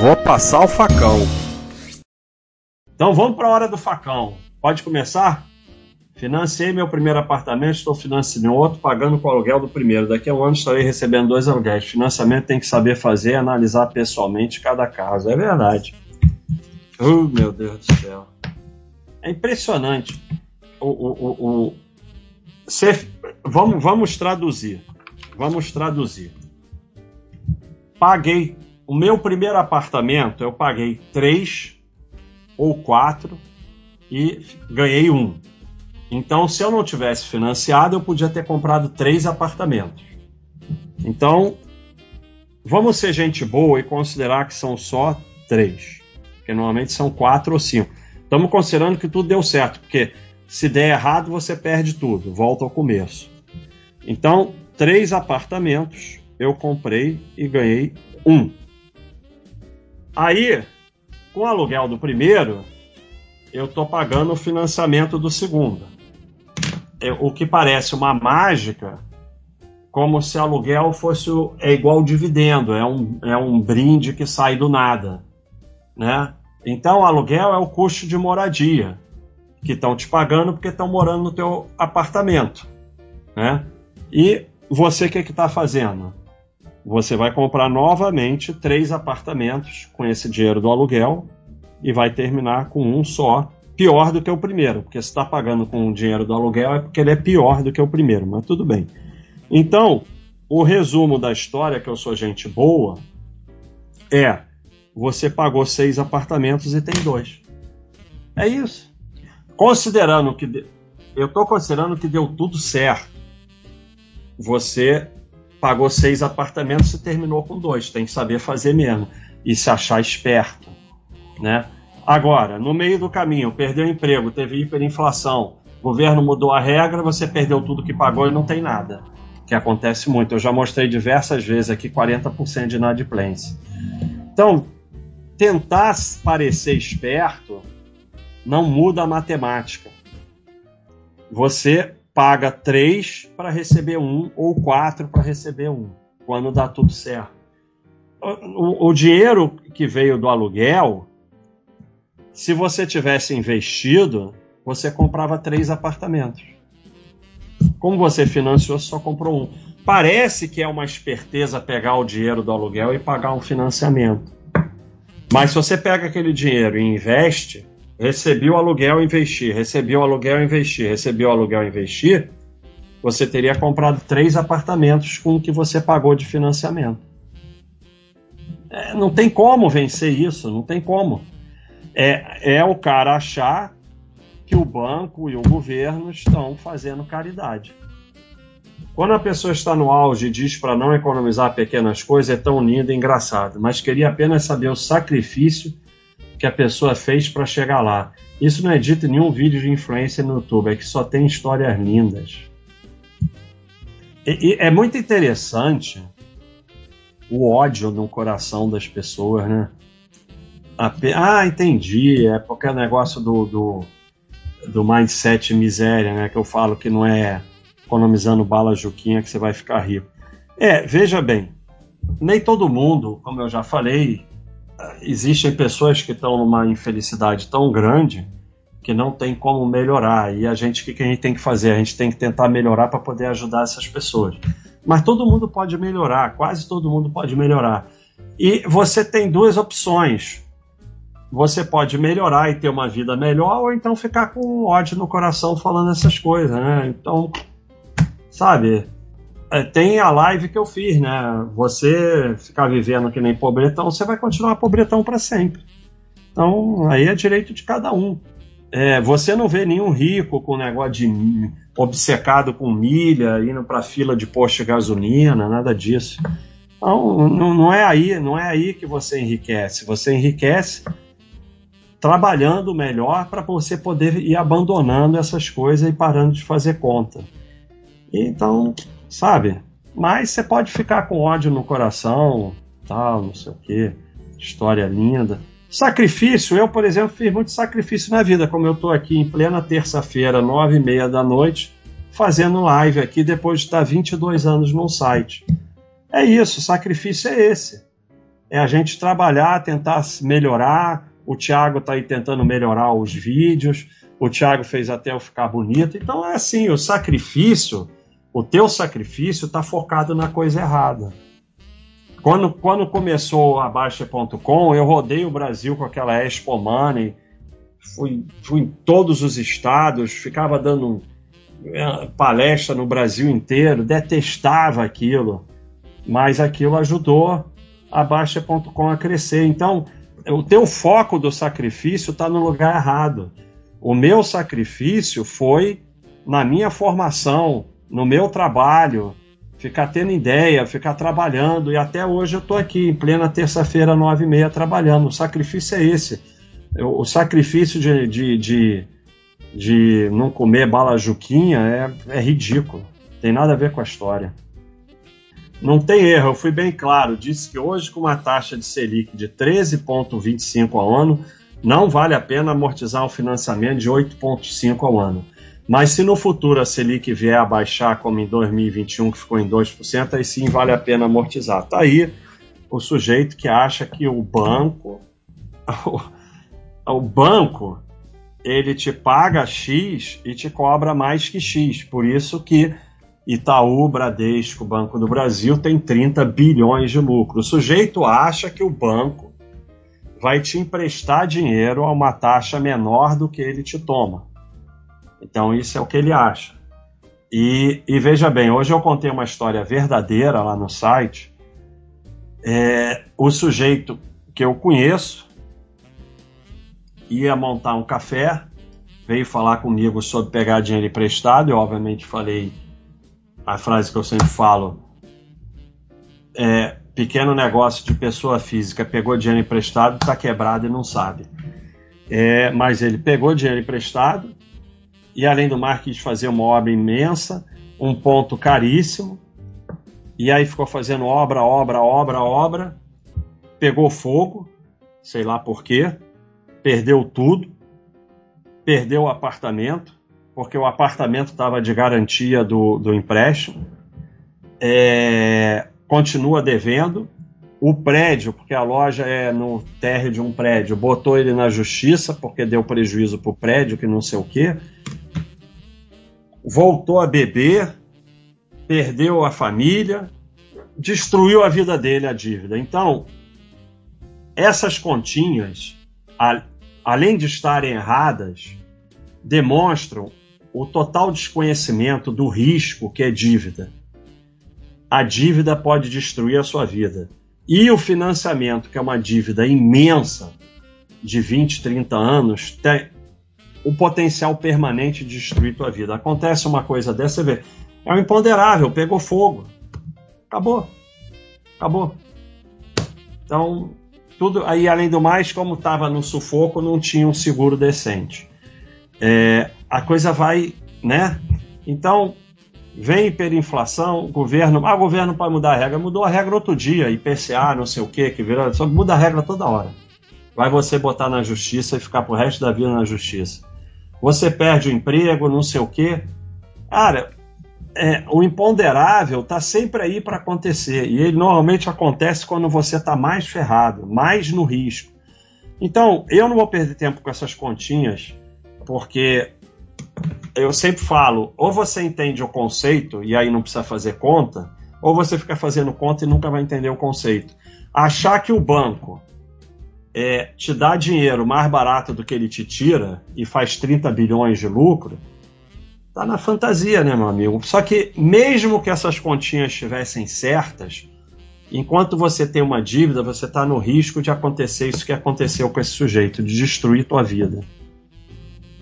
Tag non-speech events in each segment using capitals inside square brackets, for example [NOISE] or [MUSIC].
Vou passar o facão. Então vamos para a hora do facão. Pode começar? Financiei meu primeiro apartamento, estou financiando outro, pagando com o aluguel do primeiro. Daqui a um ano estarei recebendo dois aluguéis. Financiamento tem que saber fazer e analisar pessoalmente cada caso. É verdade. Oh, meu Deus do céu. É impressionante. O, o, o, o... Cê... Vamos, vamos traduzir. Vamos traduzir. Paguei o meu primeiro apartamento, eu paguei três ou quatro e ganhei um. Então, se eu não tivesse financiado, eu podia ter comprado três apartamentos. Então, vamos ser gente boa e considerar que são só três, porque normalmente são quatro ou cinco. Estamos considerando que tudo deu certo, porque se der errado, você perde tudo, volta ao começo. Então, três apartamentos eu comprei e ganhei um. Aí, com o aluguel do primeiro, eu estou pagando o financiamento do segundo. É, o que parece uma mágica, como se aluguel fosse é igual dividendo, é um, é um brinde que sai do nada, né? Então, aluguel é o custo de moradia que estão te pagando porque estão morando no teu apartamento, né? E você o que está fazendo? Você vai comprar novamente três apartamentos com esse dinheiro do aluguel e vai terminar com um só, pior do que o primeiro, porque se está pagando com o dinheiro do aluguel é porque ele é pior do que o primeiro, mas tudo bem. Então, o resumo da história, que eu sou gente boa, é você pagou seis apartamentos e tem dois. É isso. Considerando que. Eu estou considerando que deu tudo certo. Você pagou seis apartamentos e terminou com dois. Tem que saber fazer mesmo e se achar esperto, né? Agora, no meio do caminho, perdeu emprego, teve hiperinflação, governo mudou a regra, você perdeu tudo que pagou e não tem nada. Que acontece muito. Eu já mostrei diversas vezes aqui 40% de inadimplência. Então, tentar parecer esperto não muda a matemática. Você paga três para receber um ou quatro para receber um, quando dá tudo certo. O, o, dinheiro que veio do aluguel, se você tivesse investido, você comprava três apartamentos. Como você financiou, só comprou um. Parece que é uma esperteza pegar o dinheiro do aluguel e pagar um financiamento. Mas se você pega aquele dinheiro e investe, recebi o aluguel investir, recebi o aluguel investir, recebi o aluguel investir, você teria comprado três apartamentos com o que você pagou de financiamento. É, não tem como vencer isso, não tem como. É, é o cara achar que o banco e o governo estão fazendo caridade. Quando a pessoa está no auge e diz para não economizar pequenas coisas, é tão lindo e engraçado, mas queria apenas saber o sacrifício que a pessoa fez para chegar lá. Isso não é dito em nenhum vídeo de influência no YouTube, é que só tem histórias lindas. E, e é muito interessante o ódio no coração das pessoas, né? Ah, entendi. É porque é negócio do, do, do mindset miséria, né? Que eu falo que não é economizando bala juquinha que você vai ficar rico. É, veja bem, nem todo mundo, como eu já falei, existem pessoas que estão numa infelicidade tão grande que não tem como melhorar. E a gente, o que, a gente tem que fazer? A gente tem que tentar melhorar para poder ajudar essas pessoas. Mas todo mundo pode melhorar, quase todo mundo pode melhorar. E você tem duas opções. Você pode melhorar e ter uma vida melhor, ou então ficar com ódio no coração falando essas coisas, né? Então, sabe, tem a live que eu fiz, né? Você ficar vivendo que nem pobretão, você vai continuar pobretão para sempre. Então, aí é direito de cada um. É, você não vê nenhum rico com negócio de obcecado com milha, indo para fila de posto de gasolina, nada disso. Então, não, não é aí, não é aí que você enriquece. Você enriquece trabalhando melhor para você poder ir abandonando essas coisas e parando de fazer conta. Então, sabe? Mas você pode ficar com ódio no coração, tal, não sei o que, história linda. Sacrifício, eu, por exemplo, fiz muito sacrifício na vida, como eu estou aqui em plena terça-feira, nove e meia da noite, fazendo live aqui depois de estar 22 anos num site. É isso, sacrifício é esse. é a gente trabalhar, tentar melhorar. O Thiago está aí tentando melhorar os vídeos. O Thiago fez até eu ficar bonito. Então é assim, o sacrifício, o teu sacrifício está focado na coisa errada. Quando, quando começou a Baixa.com, eu rodei o Brasil com aquela Expo Money, fui, fui em todos os estados, ficava dando é, palestra no Brasil inteiro, detestava aquilo, mas aquilo ajudou a Baixa.com a crescer. Então, o teu foco do sacrifício está no lugar errado. O meu sacrifício foi na minha formação, no meu trabalho, ficar tendo ideia, ficar trabalhando, e até hoje eu estou aqui, em plena terça-feira, nove e meia, trabalhando. O sacrifício é esse. O sacrifício de, de, de, de não comer bala juquinha é, é ridículo. Tem nada a ver com a história. Não tem erro, eu fui bem claro. Disse que hoje, com uma taxa de Selic de 13,25 ao ano, não vale a pena amortizar um financiamento de 8,5 ao ano. Mas se no futuro a Selic vier a baixar, como em 2021, que ficou em 2%, aí sim vale a pena amortizar. Tá aí o sujeito que acha que o banco, [LAUGHS] o, banco, ele te paga X e te cobra mais que X. Por isso que Itaú, Bradesco, Banco do Brasil tem 30 bilhões de lucro. O sujeito acha que o banco vai te emprestar dinheiro a uma taxa menor do que ele te toma. Então, isso é o que ele acha. E, e veja bem, hoje eu contei uma história verdadeira lá no site. É, o sujeito que eu conheço ia montar um café, veio falar comigo sobre pegar dinheiro emprestado. Eu, obviamente, falei a frase que eu sempre falo: é, pequeno negócio de pessoa física pegou dinheiro emprestado, está quebrado e não sabe. É, mas ele pegou dinheiro emprestado, e além do mar quis fazer uma obra imensa, um ponto caríssimo, e aí ficou fazendo obra, obra, obra, obra, pegou fogo, sei lá por quê, perdeu tudo, perdeu o apartamento, porque o apartamento estava de garantia do, do empréstimo, é, continua devendo, o prédio, porque a loja é no térreo de um prédio, botou ele na justiça porque deu prejuízo para o prédio, que não sei o quê voltou a beber, perdeu a família, destruiu a vida dele a dívida. Então, essas continhas, além de estarem erradas, demonstram o total desconhecimento do risco que é dívida. A dívida pode destruir a sua vida. E o financiamento, que é uma dívida imensa, de 20, 30 anos, tem, o potencial permanente de destruir tua vida. Acontece uma coisa dessa, você vê, é um imponderável, pegou fogo. Acabou. Acabou. Então, tudo aí além do mais, como estava no sufoco, não tinha um seguro decente. É, a coisa vai, né? Então, vem hiperinflação, governo, ah, governo pode mudar a regra, mudou a regra outro dia, IPCA, não sei o que, que vira, só muda a regra toda hora. Vai você botar na justiça e ficar pro resto da vida na justiça você perde o emprego, não sei o quê. Cara, é, o imponderável está sempre aí para acontecer. E ele normalmente acontece quando você está mais ferrado, mais no risco. Então, eu não vou perder tempo com essas continhas, porque eu sempre falo: ou você entende o conceito e aí não precisa fazer conta, ou você fica fazendo conta e nunca vai entender o conceito. Achar que o banco é, te dá dinheiro mais barato do que ele te tira e faz 30 bilhões de lucro, tá na fantasia, né, meu amigo? Só que mesmo que essas continhas estivessem certas, enquanto você tem uma dívida, você está no risco de acontecer isso que aconteceu com esse sujeito, de destruir tua vida.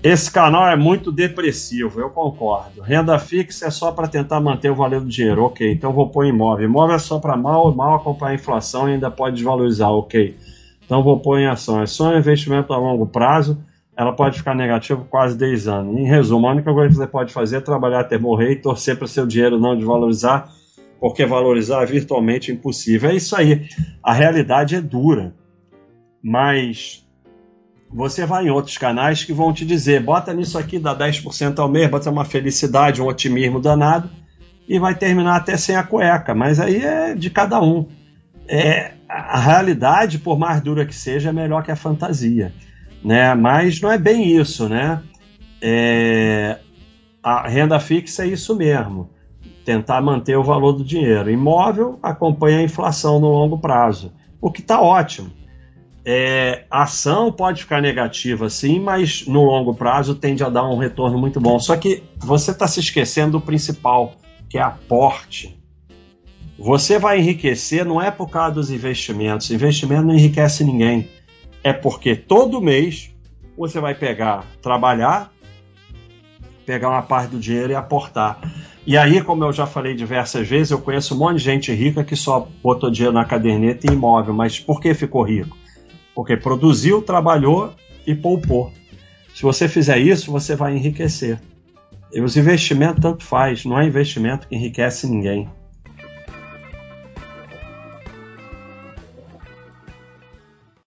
Esse canal é muito depressivo, eu concordo. Renda fixa é só para tentar manter o valor do dinheiro, ok. Então vou pôr imóvel. Imóvel é só para mal, mal acompanhar a inflação e ainda pode desvalorizar, ok. Então vou pôr em ações. Só um investimento a longo prazo, ela pode ficar negativa quase 10 anos. Em resumo, a única coisa que você pode fazer é trabalhar até morrer e torcer para seu dinheiro não desvalorizar, porque valorizar é virtualmente impossível. É isso aí. A realidade é dura. Mas você vai em outros canais que vão te dizer: bota nisso aqui, dá 10% ao mês, bota uma felicidade, um otimismo danado, e vai terminar até sem a cueca. Mas aí é de cada um. É, a realidade, por mais dura que seja, é melhor que a fantasia, né? Mas não é bem isso, né? É, a renda fixa é isso mesmo, tentar manter o valor do dinheiro. Imóvel acompanha a inflação no longo prazo, o que está ótimo. É, a ação pode ficar negativa sim, mas no longo prazo tende a dar um retorno muito bom. Só que você está se esquecendo do principal, que é aporte. Você vai enriquecer não é por causa dos investimentos. Investimento não enriquece ninguém. É porque todo mês você vai pegar, trabalhar, pegar uma parte do dinheiro e aportar. E aí, como eu já falei diversas vezes, eu conheço um monte de gente rica que só botou dinheiro na caderneta e imóvel. Mas por que ficou rico? Porque produziu, trabalhou e poupou. Se você fizer isso, você vai enriquecer. E os investimentos tanto faz, não é investimento que enriquece ninguém.